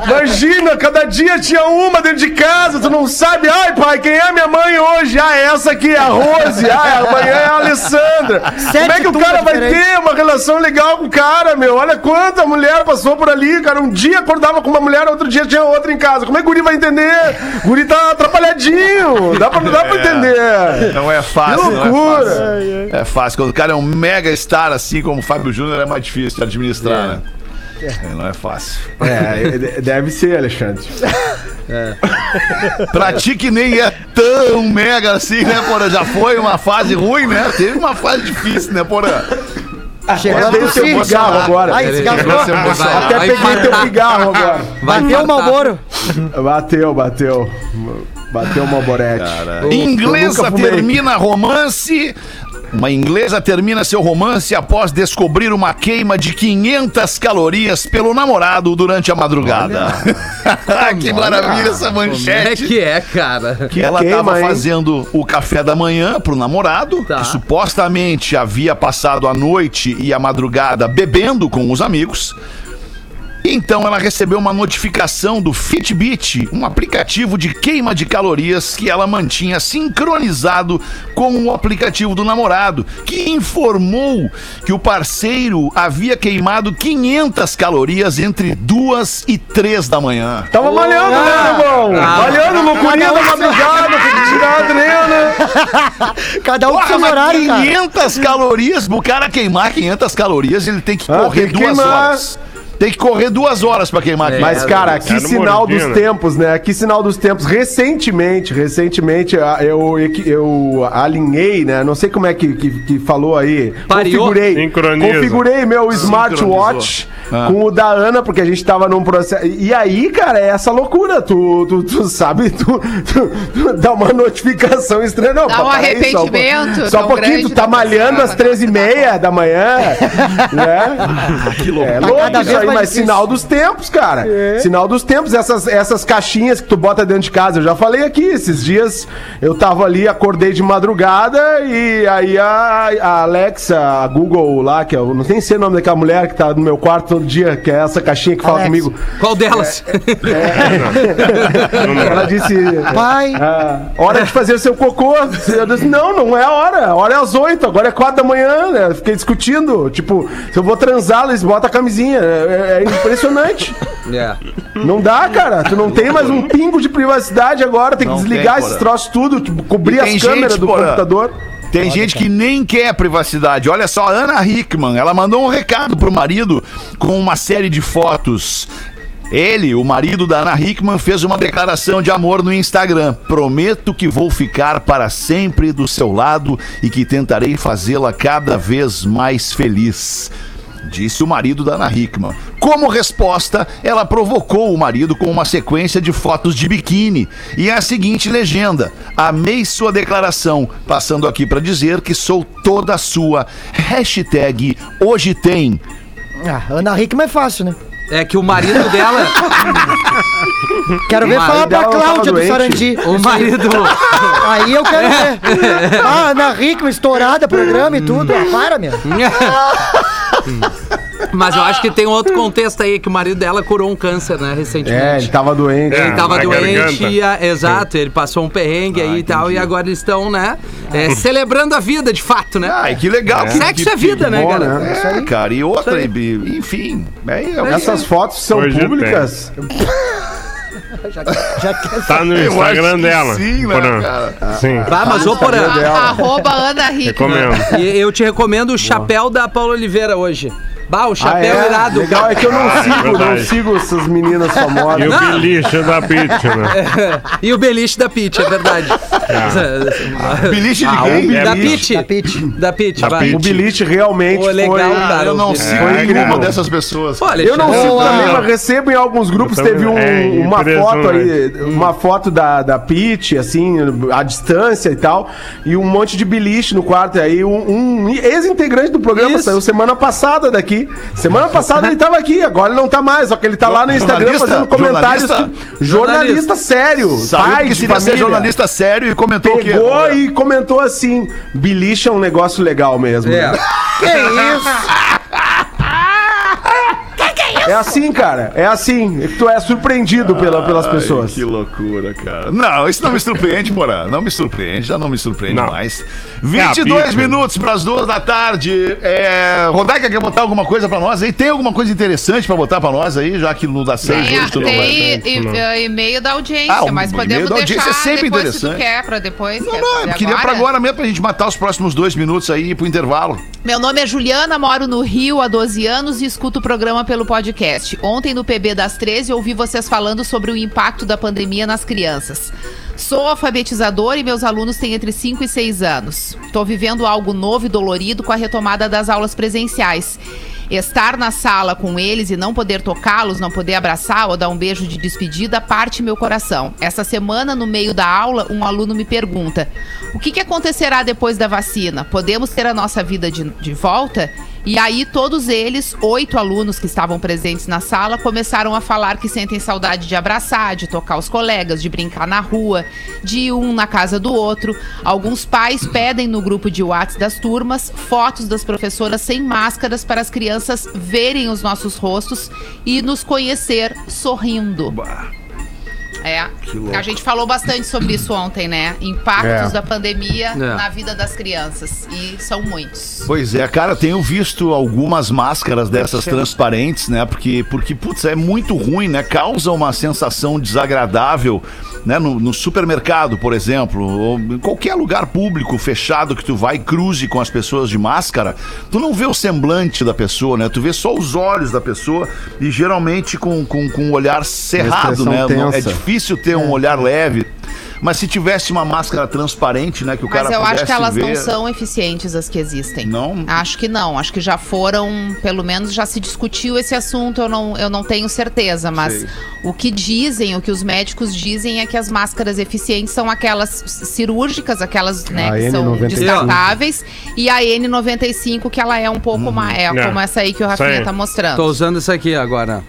Imagina, cada dia tinha uma dentro de casa, tu não sabe. Ai, pai, quem é minha mãe hoje? Ah, essa aqui é a Rose. Ah, amanhã é a Alessandra. Como é que o cara vai diferentes. ter uma relação legal com o cara, meu? Olha quanta mulher passou por ali, cara. Um dia acordava com uma mulher, outro dia tinha outra em casa. Como é que o guri vai entender? O guri tá atrapalhadinho. Dá pra, dá pra entender. Não é fácil, Que é fácil. É fácil. Quando o cara é um mega star assim como o Fábio Júnior, é mais difícil de administrar, né? É, não é fácil. É, deve ser, Alexandre. Pra ti que nem é tão mega assim, né, Porã? Já foi uma fase ruim, né? Teve uma fase difícil, né, Porã? Chegando Dei no cigarro agora. Ai, cigarro. Até Vai peguei teu cigarro agora. Bateu o. Malboro. Bateu, bateu. Bateu uma borete. Inglesa termina romance. Uma inglesa termina seu romance após descobrir uma queima de 500 calorias pelo namorado durante a madrugada. que maravilha essa Como é manchete. que é, cara? Que ela estava fazendo o café da manhã pro namorado, Tá. que supostamente havia passado a noite e a madrugada bebendo com os amigos. Então ela recebeu uma notificação do Fitbit, um aplicativo de queima de calorias que ela mantinha sincronizado com o aplicativo do namorado, que informou que o parceiro havia queimado 500 calorias entre duas e três da manhã. Tava malhando, né, irmão? Ah. malhando, loucurinha da madrugada, tirar a adrena. Cada um com cara. 500 calorias, pro cara queimar 500 calorias, ele tem que Ah, correr tem que duas queimar. horas. Tem que correr duas horas pra queimar É, 500 Mas, cara, que Era no sinal dos tempos, né? Que sinal dos tempos. Recentemente, recentemente, eu, eu alinhei, né? Não sei como é que, que, que falou aí. Pareou? Configurei. Sincroniza. Configurei meu smartwatch Ah. com o da Ana, porque a gente tava num processo. E aí, cara, é essa loucura. Tu, tu, tu sabe, tu, tu- tu dá uma notificação estranha. Não, Dá um pá, peraí, só um pouquinho. arrependimento Só um tão pouquinho, grande tu tá malhando pessoa. às 13h30 da manhã, né? que louco. É louco cada vez aí, mais mas difícil. sinal dos tempos, cara. É. Sinal dos tempos, essas, essas caixinhas que tu bota dentro de casa. Eu já falei aqui, esses dias eu tava ali, acordei de madrugada e aí a, a Alexa, a Google lá, que eu não tem sei o nome daquela mulher que tá no meu quarto todo dia, que é essa caixinha que fala Alexa. comigo. Qual delas? Ela disse. Pai, Ah, hora de fazer o seu cocô. Eu disse, não, não é a hora. A hora é às 8, agora é 4 da manhã, né? Fiquei discutindo. Tipo, se eu vou transar, eles botam a camisinha. É, é impressionante. É. Não dá, cara. Tu não tem mais um pingo de privacidade agora. Tem que Não desligar tem, esses Porã. troços tudo, tipo, cobrir E tem as câmeras gente, do Porã, computador. Tem gente que nem quer privacidade. Olha só, a Ana Hickman, ela mandou um recado pro marido com uma série de fotos. Ele, o marido da Ana Hickman, fez uma declaração de amor no Instagram. Prometo que vou ficar para sempre do seu lado e que tentarei fazê-la cada vez mais feliz. Disse o marido da Ana Hickman. Como resposta, ela provocou o marido com uma sequência de fotos de biquíni e a seguinte legenda: Amei sua declaração, passando aqui para dizer que sou toda sua. Hashtag hoje tem. ah, Ana Hickman é fácil, né? É que o marido dela. Quero ver falar pra Cláudia do doente? Sarandi. O marido. Aí eu quero ver. Ah, Ana Hickman, estourada, programa e tudo. Ah, para, meu. Mas eu acho que tem um outro contexto aí, que o marido dela curou um câncer, né, recentemente. É, ele tava doente. Ele É, tava doente, garganta. e a- exato, ele passou um perrengue aí e tal, e agora eles estão, né, é, celebrando a vida, de fato, né? Ai, que legal. que- Sexo que- é vida, né, bom, cara? né? É, cara, e outra, e- enfim. É, é, Essas fotos são Hoje públicas. Já quer Tá no Instagram dela. sim, né, Porã. cara? Sim. Ah, mas ô Porã, Arroba Ana Hickman. Recomendo. e eu te recomendo o chapéu da Paula Oliveira hoje. Bah, o Ah, chapéu é? irado. Legal, é que eu não Ah, é sigo, não verdade. sigo essas meninas famosas. E o beliche da Pitch, né? E o beliche da Pitty, é verdade. Beliche de Ah, quem? o Da. Pitty. Da Pitty. Da vai. Pitty. O Beliche realmente Pô, legal, foi... cara. eu não sigo Foi nenhuma dessas pessoas. Pô, Eu não sigo Boa. também, mas recebo em alguns grupos. Teve um-. É, uma foto aí, uma foto da, da Pete, assim, à distância e tal, e um monte de beliche no quarto. E aí um, um ex-integrante do programa Isso. saiu semana passada daqui. Semana passada ele tava aqui, agora ele não tá mais, só que ele tá lá no Instagram Jornalista? fazendo comentários. Jornalista? que- Jornalista sério, Saiu pai porque de família. jornalista sério e comentou o quê? Pegou e comentou assim: beliche é um negócio legal mesmo. É. né? Que isso? É assim, cara. É assim. Tu é surpreendido pela, pelas pessoas. Que loucura, cara. Não, isso não me surpreende, Morã. Não me surpreende, já não me surpreende Não. mais. É 22 a pica. minutos para as duas da tarde. É... Rodaica quer botar alguma coisa pra nós aí? Tem alguma coisa interessante pra botar pra nós aí, já que no da seis a- hoje tu não vai. tem e- e- e-mail da audiência, Ah, o mas e-mail podemos da audiência deixar é sempre depois se tu interessante. quer, pra depois. Não, quer não, eu queria pra agora mesmo pra gente matar os próximos dois minutos aí e ir pro intervalo. Meu nome é Juliana, moro no Rio há 12 anos e escuto o programa pelo podcast. Ontem no PB das 13 ouvi vocês falando sobre o impacto da pandemia nas crianças. Sou alfabetizador e meus alunos têm entre 5 e 6 anos. Estou vivendo algo novo e dolorido com a retomada das aulas presenciais. Estar na sala com eles e não poder tocá-los, não poder abraçar ou dar um beijo de despedida parte meu coração. Essa semana, no meio da aula, um aluno me pergunta: o que, que acontecerá depois da vacina? Podemos ter a nossa vida de, de volta? E aí, todos eles, oito alunos que estavam presentes na sala, começaram a falar que sentem saudade de abraçar, de tocar os colegas, de brincar na rua, de um na casa do outro. Alguns pais pedem no grupo de WhatsApp das turmas fotos das professoras sem máscaras para as crianças verem os nossos rostos e nos conhecer sorrindo. É, a gente falou bastante sobre isso ontem, né? Impactos É. da pandemia É. na vida das crianças. E são muitos. Pois é, cara, tenho visto algumas máscaras dessas transparentes, né? Porque, porque putz, é muito ruim, né? Causa uma sensação desagradável, né? No, no supermercado, por exemplo, ou em qualquer lugar público fechado que tu vai e cruze com as pessoas de máscara, tu não vê o semblante da pessoa, né? Tu vê só os olhos da pessoa e geralmente com, com, com o olhar cerrado, né? É tensa. Difícil ter um olhar leve. Mas se tivesse uma máscara transparente, né? Que o Mas cara eu acho que elas não ver- são eficientes as que existem. Não? Acho que não. Acho que já foram, pelo menos já se discutiu esse assunto, eu não, eu não tenho certeza. Mas Sei. o que dizem, o que os médicos dizem é que as máscaras eficientes são aquelas cirúrgicas, aquelas né, A que são N95. descartáveis, e a N95, que ela é um pouco mais. É, É. como essa aí que o Rafinha aí. tá mostrando. Tô usando isso aqui agora.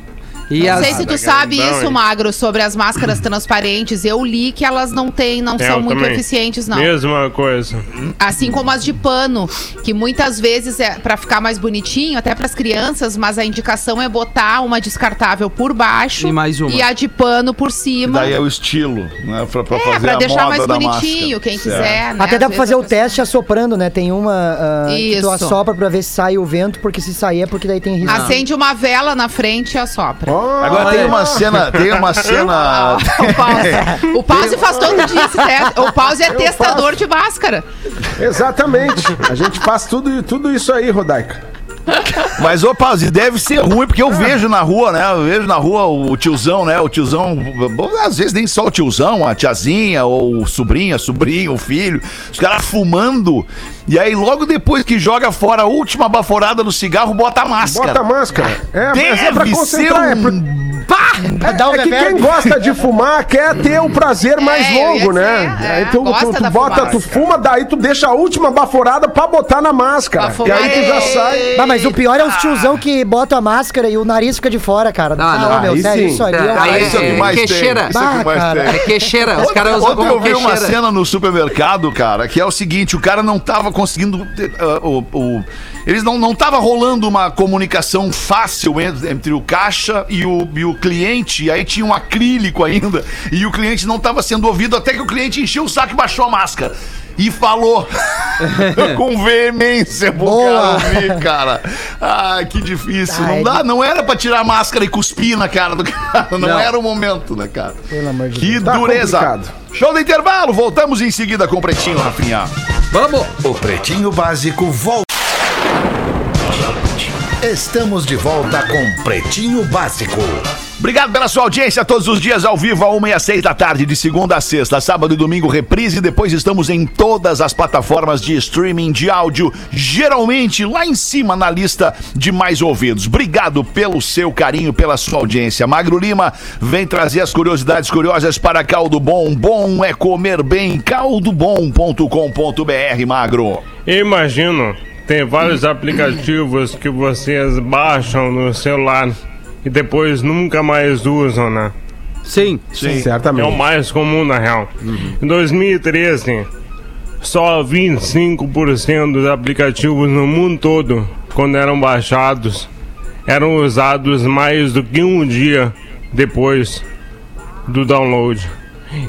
E Não as... sei se tu sabe então, isso, hein? Magro, sobre as máscaras transparentes. Eu li que elas não têm, não É, são muito também. eficientes, não. Mesma coisa. Assim como as de pano, que muitas vezes é para ficar mais bonitinho, até para as crianças, mas a indicação é botar uma descartável por baixo E mais uma. e a de pano por cima. Daí é o estilo, né? Pra, pra É, fazer pra a deixar moda mais da bonitinho, máscara. quem Certo. quiser. né? Até dá Às pra fazer o vezes a teste assoprando, né? Tem uma ah, que tu assopra pra ver se sai o vento, porque se sair é porque daí tem risco. pessoa Acende uma vela na frente e assopra. Agora tem uma cena, tem uma cena. O Pause. O Pause faz todo dia esse teste. O Pause é testador de máscara. Exatamente. A gente faz tudo, tudo isso aí, Rodaica. Mas, ô Pause, deve ser ruim, porque eu vejo na rua, né? Eu vejo na rua o tiozão, né? O tiozão, bom, às vezes nem só o tiozão, a tiazinha, ou o sobrinha, sobrinho, o filho, os caras fumando. E aí, logo depois que joga fora a última baforada no cigarro, bota a máscara. Bota a máscara. É, mas é pra Deve ser concentrar. É, pra- um... Pra dar um é que quem gosta de fumar quer ter o prazer mais É, eu ia longo, né? é, aí tu, tu, tu bota, fumaça. tu fuma, daí tu deixa a última baforada pra botar na máscara. Pra E aí tu já sai. Mas, mas o pior é os tiozão que botam a máscara e o nariz fica de fora, cara. Ah, não, meu, aí sério, sim. isso ali é, É, aí Esse é o que é mais tem. queixeira. Esse é o que Bah, mais cara. tem. É queixeira. Os Ontem, caras usam ontem eu vi uma cena no supermercado, cara, que é o seguinte: o cara não tava conseguindo. ter, ah, o, o- eles não, não tava rolando uma comunicação fácil entre, entre o caixa e o, e o cliente. E aí tinha um acrílico ainda. E o cliente não tava sendo ouvido até que o cliente encheu o saco e baixou a máscara. E falou com veemência pro Boa. cara ouvir, cara. Ai, que difícil. Ah, não é dá, de- não era pra tirar a máscara e cuspir na cara do cara. Não, Não. era o momento, né, cara? Pelo amor de Que Deus. Tá dureza. complicado. Show do intervalo. Voltamos em seguida com o Pretinho, Rafinha. Vamos! O Pretinho Básico volta. Estamos de volta com Pretinho Básico. Obrigado pela sua audiência todos os dias ao vivo, a 1 e às 6 da tarde, de segunda a sexta, sábado e domingo, reprise. Depois estamos em todas as plataformas de streaming de áudio, geralmente lá em cima na lista de mais ouvidos. Obrigado pelo seu carinho, pela sua audiência. Magro Lima vem trazer as curiosidades curiosas para Caldo Bom. Bom é comer bem. caldobom.com.br, Magro. Imagino, tem vários aplicativos que vocês baixam no celular e depois nunca mais usam, né? Sim. Sim. É o Certamente. mais comum na real. Em 2013, só 25% dos aplicativos no mundo todo, quando eram baixados, eram usados mais do que um dia depois do download.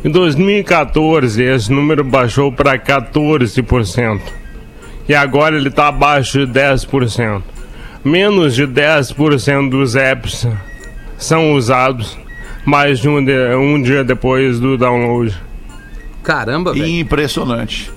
Em 2014, esse número baixou para 14%. E agora ele está abaixo de 10%. Menos de 10% dos apps são usados mais de um, de- um dia depois do download. Caramba, velho. Impressionante.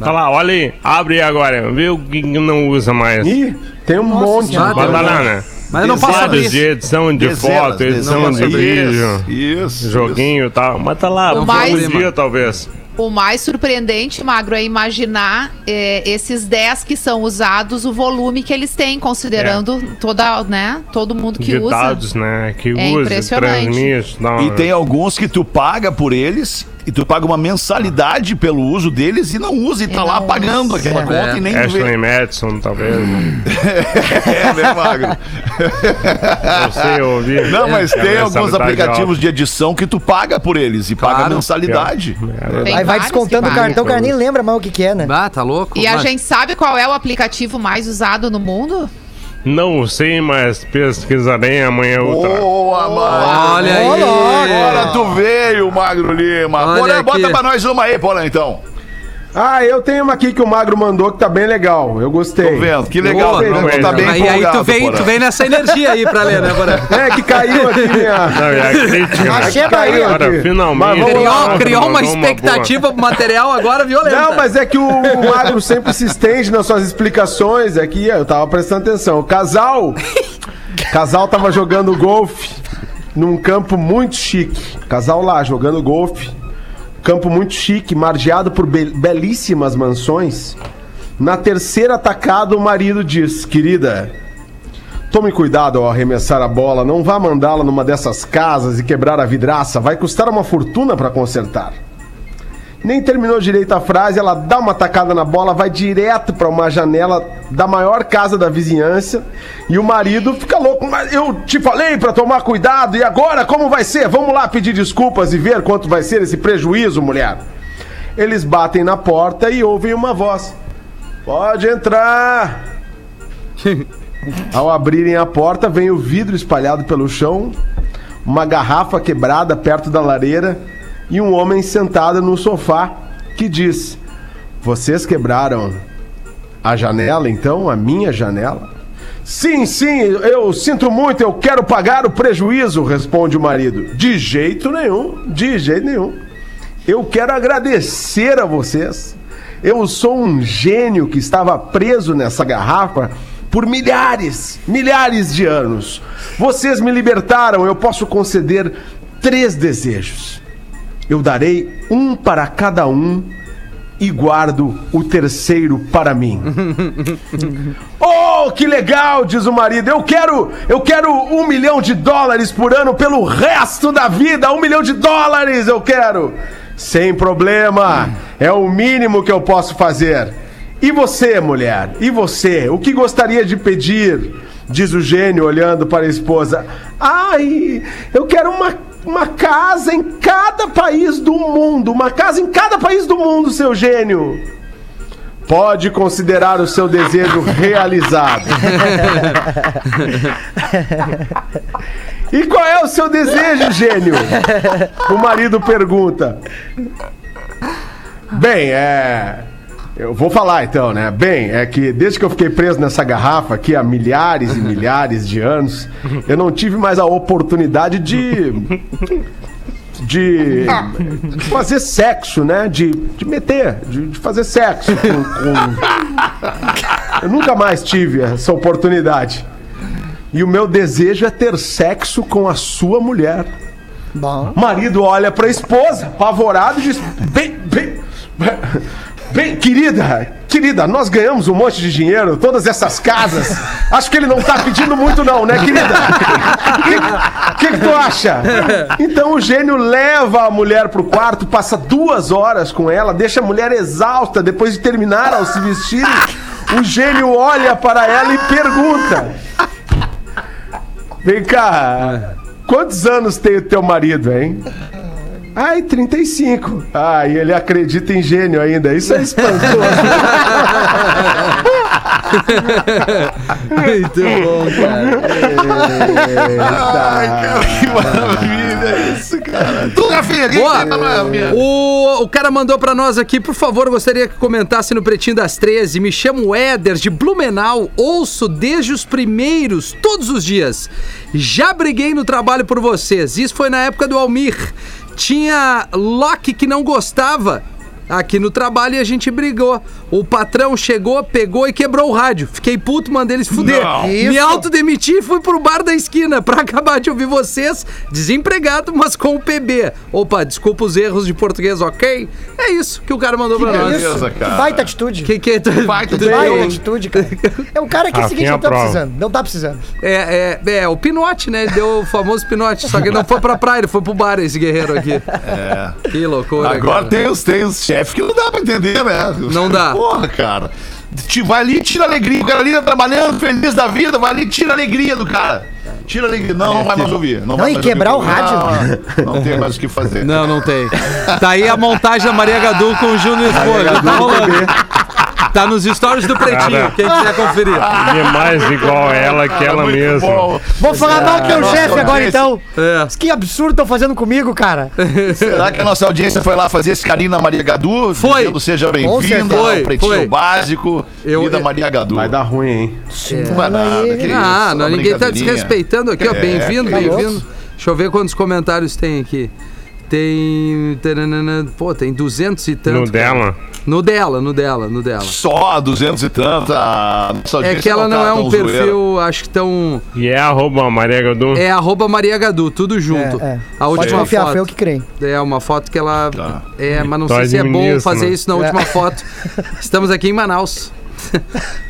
Tá lá, olha aí, abre aí agora, vê o que não usa mais. Ih, tem um monte. Senhora. Bota lá, né? Mas eu não abrir Vários de isso. edição de Dezenas, foto, edição de vídeo, Isso, isso. joguinho e tal. Mas tá lá, um dia talvez. O mais surpreendente, Magro, é imaginar eh, esses 10 que são usados, o volume que eles têm, considerando toda, né, todo mundo que de usa. dados, né? Que É usa, transmite. Não, E tem alguns que tu paga por eles e tu paga uma mensalidade pelo uso deles e não usa e tá lá pagando aquela conta e nem Ashley vê. Madison, talvez. É, né, Magro? Você ouvir. Não, mas É, tem a alguns mensalidade aplicativos alta. de edição que tu paga por eles e paga Claro. mensalidade. É, Tem Aí vai vários descontando que o pagam. cartão, o cara nem lembra mais o que que é, né? Ah, tá louco? E a Mas- gente sabe qual é o aplicativo mais usado no mundo? Não sei, mas pesquisarei amanhã outra. Boa, Magro. Olha aí. Agora tu veio, Magro Lima. Olha Porã, aqui. bota pra nós uma aí, Porã, então. Ah, eu tenho uma aqui que o Magro mandou que tá bem legal. Eu gostei. Tô vendo. Que legal. Boa, né? não, tá bem aí, aí tu vem, tu vem nessa energia aí pra ler, né, Porã? É que caiu aqui minha. Não, é a crítica. né? Achei a Caiu Bahia. Agora, aqui. finalmente. Mas vamos lá. Criou, criou uma expectativa pro material agora violenta. Não, mas é que o Magro sempre se estende nas suas explicações. Aqui eu tava prestando atenção. O casal. casal tava jogando golfe num campo muito chique. Casal lá jogando golfe. Campo muito chique, margeado por be- belíssimas mansões. Na terceira atacada, o marido diz: Querida, tome cuidado ao arremessar a bola. Não vá mandá-la numa dessas casas e quebrar a vidraça. Vai custar uma fortuna para consertar. Nem terminou direito a frase, ela dá uma tacada na bola, vai direto para uma janela da maior casa da vizinhança e o marido fica louco. Mas eu te falei para tomar cuidado e agora como vai ser? Vamos lá pedir desculpas e ver quanto vai ser esse prejuízo, mulher. Eles batem na porta e ouvem uma voz: Pode entrar. Ao abrirem a porta, vem o vidro espalhado pelo chão, uma garrafa quebrada perto da lareira e um homem sentado no sofá que diz: Vocês quebraram a janela, então? A minha janela? Sim, sim, eu sinto muito, eu quero pagar o prejuízo, responde o marido. De jeito nenhum, de jeito nenhum. Eu quero agradecer a vocês. Eu sou um gênio que estava preso nessa garrafa por milhares, milhares de anos. Vocês me libertaram, eu posso conceder três desejos. Eu darei um para cada um e guardo o terceiro para mim. oh, que legal, diz o marido. Eu quero, eu quero um milhão de dólares por ano pelo resto da vida. Um milhão de dólares eu quero. Sem problema, é o mínimo que eu posso fazer. E você, mulher? E você? O que gostaria de pedir? Diz o gênio olhando para a esposa. Ai, eu quero uma, uma casa em cada país do mundo. Uma casa em cada país do mundo, seu gênio. Pode considerar o seu desejo realizado. e qual é o seu desejo, gênio? O marido pergunta. Bem, é. Eu vou falar então, né? Bem, é que desde que eu fiquei preso nessa garrafa aqui há milhares e milhares de anos, eu não tive mais a oportunidade de. de fazer sexo, né? De, de meter, de, de fazer sexo com, com- Eu nunca mais tive essa oportunidade. E o meu desejo é ter sexo com a sua mulher. Bom. Marido olha pra esposa, apavorado, e diz: Bem, bem, bem, querida, querida, nós ganhamos um monte de dinheiro, todas essas casas. Acho que ele não tá pedindo muito, não, né, querida? O que, que tu acha? Então o gênio leva a mulher pro quarto, passa duas horas com ela, deixa a mulher exausta depois de terminar ao se vestir. O gênio olha para ela e pergunta: Vem cá, quantos anos tem o teu marido, hein? Ai, 35. Ah, e ele acredita em gênio ainda. Isso é espantoso. Muito bom, cara. Ai, cara, que maravilha isso, cara. Tu, Rafinha, quem Boa. tem pra nós, Rafinha? O, o cara mandou pra nós aqui, por favor, gostaria que comentasse no Pretinho das 13. Me chamo Éder, de Blumenau. Ouço desde os primeiros, todos os dias. Já briguei no trabalho por vocês. Isso foi na época do Almir. Tinha Loki que não gostava. Aqui no trabalho e a gente brigou. O patrão chegou, pegou e quebrou o rádio. Fiquei puto, mandei eles fuder. Me autodemiti e fui pro bar da esquina pra acabar de ouvir vocês, desempregado, mas com o PB. Opa, desculpa os erros de português, ok? É isso que o cara mandou pra nós. Beleza, cara. Baita atitude. Que que Baita tudo Baita bem? atitude, cara. É um cara que é o Rafinha seguinte, não tá precisando. Não tá precisando. É, é, é, o Pinote, né? Ele deu o famoso Pinote, só que ele não foi pra praia, ele foi pro bar, esse guerreiro aqui. É. Que loucura. Agora cara. tem os, tem os chefes que não dá pra entender, né? Não dá. Porra, cara. Te- Vai ali e tira a alegria. O cara ali tá trabalhando, feliz da vida, vai ali e tira a alegria do cara. Tira a alegria. Não, não vai mais ouvir. Não, vai e mais quebrar ouvir. o rádio. Não, não tem mais o que fazer. Não, não tem. Tá aí a montagem da Maria Gadu com o Júnior Escolha. Tá rolando. Tá nos stories do Pretinho, Cara. quem quiser conferir. É mais igual ela que ela mesma. bom. Vou falar mal que é o chefe agora, então. É. Que absurdo estão fazendo comigo, cara. Será que a nossa audiência foi lá fazer esse carinho na Maria Gadu? Foi. Dizendo seja bem-vinda certeza. ao Foi, Pretinho foi. Básico Eu- e da eu- Maria Gadu. Vai dar ruim, hein? Não vai nada, que isso, Ah, não, ninguém tá brincadeirinha. desrespeitando aqui, ó. É, Bem-vindo, que bem-vindo. Deixa eu ver quantos comentários tem aqui. Tem. taranana, Pô, tem 200 e tanto. No dela. No dela, no dela, no dela. Só 200 e tanto. a nossa É que ela não tá é um zoeira. perfil, acho que tão. E é arroba Maria Gadu. É arroba Maria Gadu, tudo junto. É, é. A Pode última confiar, foi eu foto. que criei. É uma foto que ela. Tá. É, mas não Tu sei se é bom fazer né? isso na última foto. Estamos aqui em Manaus.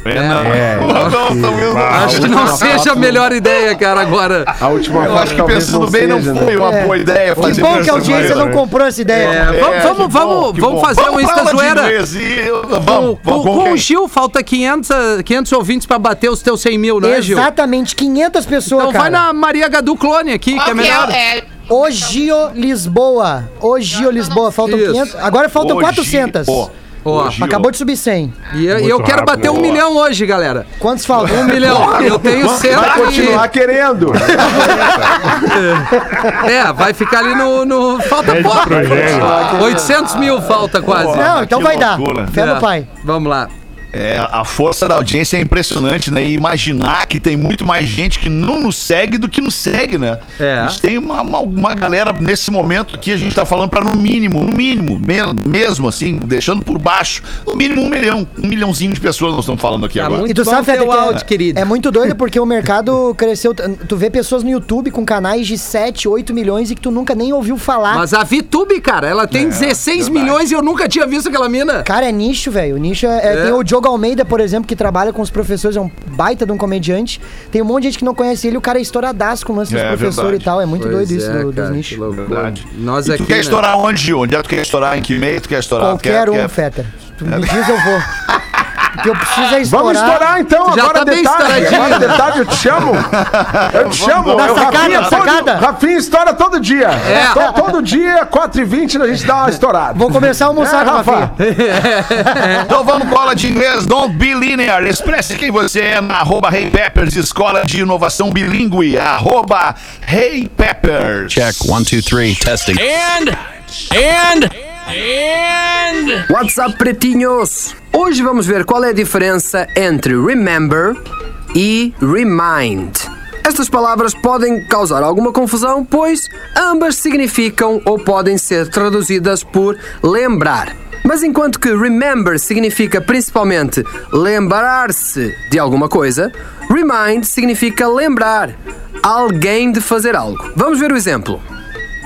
É, não. É, não, não, não, não. Ah, Acho que não seja a melhor ideia, cara, agora. A última Eu acho que pensando bem, não seja, né? foi uma É. boa ideia Que fazer bom que a audiência não comprou essa ideia. É, É, vamos, vamos, bom, vamos, que vamos fazer um pra Insta aula de zoeira. inglês eu- Com, com, com o Gil, falta 500, ah, 500 ouvintes pra bater os teus 100 mil, né, Gil? Exatamente, 500 pessoas, Então cara. vai na Maria Gadu Clone aqui, que é que melhor. é, é, O Gio Lisboa. O Gio Lisboa. Faltam Isso. 500. Agora faltam Ô, 400. Gil, Ó, Gil. Acabou de subir 100. E eu, eu quero rápido. bater um Boa. milhão hoje, galera. Quantos faltam? Um milhão. Eu tenho cento Vai continuar e... querendo. É, vai ficar ali no... no... Falta Pede pouco. pro gênio. 800 mil falta quase. Não, então que vai dar. Fé É, no pai. Vamos lá. É, a força da audiência é impressionante, né? E imaginar que tem muito mais gente que não nos segue do que nos segue, né? É. A gente tem uma, uma, uma galera nesse momento aqui, a gente tá falando para no mínimo, no mínimo, me- mesmo assim, deixando por baixo, no mínimo um milhão, um milhãozinho de pessoas nós estamos falando aqui Tá agora. E tu sabe, Feta, que áudio, é, querido. é muito doido porque o mercado cresceu. Tu vê pessoas no YouTube com canais de 7, 8 milhões e que tu nunca nem ouviu falar. Mas a VTube, cara, ela tem 16 verdade. milhões e eu nunca tinha visto aquela mina. Cara, é nicho, velho. O nicho é, é- É. Tem o Diogo Almeida, por exemplo, que trabalha com os professores, é um baita de um comediante. Tem um monte de gente que não conhece ele, o cara é estouradaço com o lance dos É, professores verdade. e tal. É muito Pois doido isso é, do, cara, dos nichos. Nós E aqui, tu quer né? estourar onde, Gil? Onde é que tu quer estourar? Em que meio tu quer estourar? Qualquer Tu quer- um, quer- Fetter. Tu me diz, eu vou. O que eu preciso é estourar. Vamos estourar então, Já agora tá detalhe. Agora detalhe, eu te chamo. Eu te chamo. Na eu, sacada, Rafinha, na sacada. Todo, Rafinha estoura todo dia. É. To- todo dia, 4h20, a gente dá uma estourada. Vou começar a almoçar É, com a Rafa. Rafinha. Então vamos com aula de inglês. Don't be linear. Expresse quem você é na arroba Hey Peppers, Escola de Inovação Bilíngue. Arroba Hey Peppers. Check, one, two, three, testing. WhatsApp pretinhos! Hoje vamos ver qual é a diferença entre remember e remind. Estas palavras podem causar alguma confusão, pois ambas significam ou podem ser traduzidas por lembrar. Mas enquanto que remember significa principalmente lembrar-se de alguma coisa, remind significa lembrar alguém de fazer algo. Vamos ver o exemplo.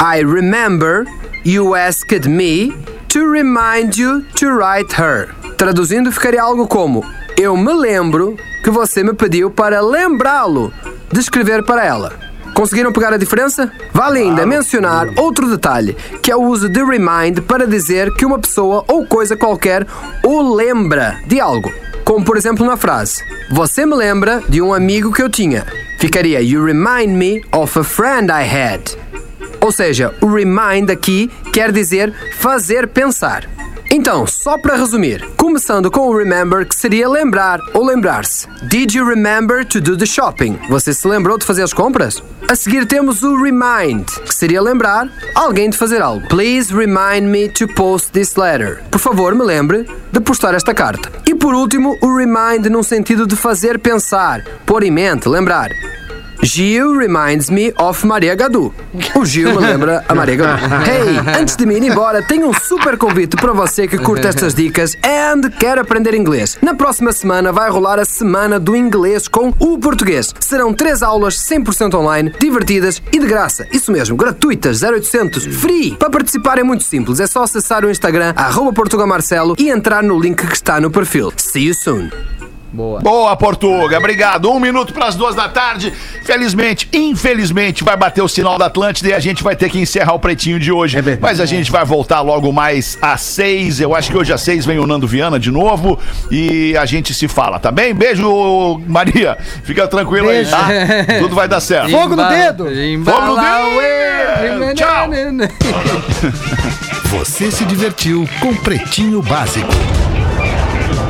I remember you asked me to remind you to write her. Traduzindo, ficaria algo como: Eu me lembro que você me pediu para lembrá-lo de escrever para ela. Conseguiram pegar a diferença? Vale ainda mencionar outro detalhe, que é o uso de remind para dizer que uma pessoa ou coisa qualquer o lembra de algo. Como por exemplo na frase: Você me lembra de um amigo que eu tinha. Ficaria You remind me of a friend I had. Ou seja, o remind aqui quer dizer fazer pensar. Então, só para resumir, começando com o remember, que seria lembrar ou lembrar-se. Did you remember to do the shopping? Você se lembrou de fazer as compras? A seguir temos o remind, que seria lembrar alguém de fazer algo. Please remind me to post this letter. Por favor, me lembre de postar esta carta. E por último, o remind num sentido de fazer pensar, pôr em mente, lembrar. Gil reminds me of Maria Gadu. O Gil me lembra a Maria Gadu. Hey, antes de me ir embora, tenho um super convite para você que curte estas dicas and quer aprender inglês. Na próxima semana vai rolar a Semana do Inglês com o Português. Serão três aulas 100% online, divertidas e de graça. Isso mesmo, gratuitas, 0800, free. Para participar é muito simples, é só acessar o Instagram, arroba Portugamarcelo e entrar no link que está no perfil. See you soon. Boa, Portuga. Obrigado. Um minuto para as duas da tarde. Felizmente, infelizmente, vai bater o sinal da Atlântida e a gente vai ter que encerrar o pretinho de hoje. Mas a gente vai voltar logo mais às seis. Eu acho que hoje às seis vem o Nando Viana de novo e a gente se fala, tá bem? Beijo, Maria. Fica tranquila aí, tá? Tudo vai dar certo. Fogo no dedo! Fogo no dedo! Tchau. Você se divertiu com Pretinho Básico.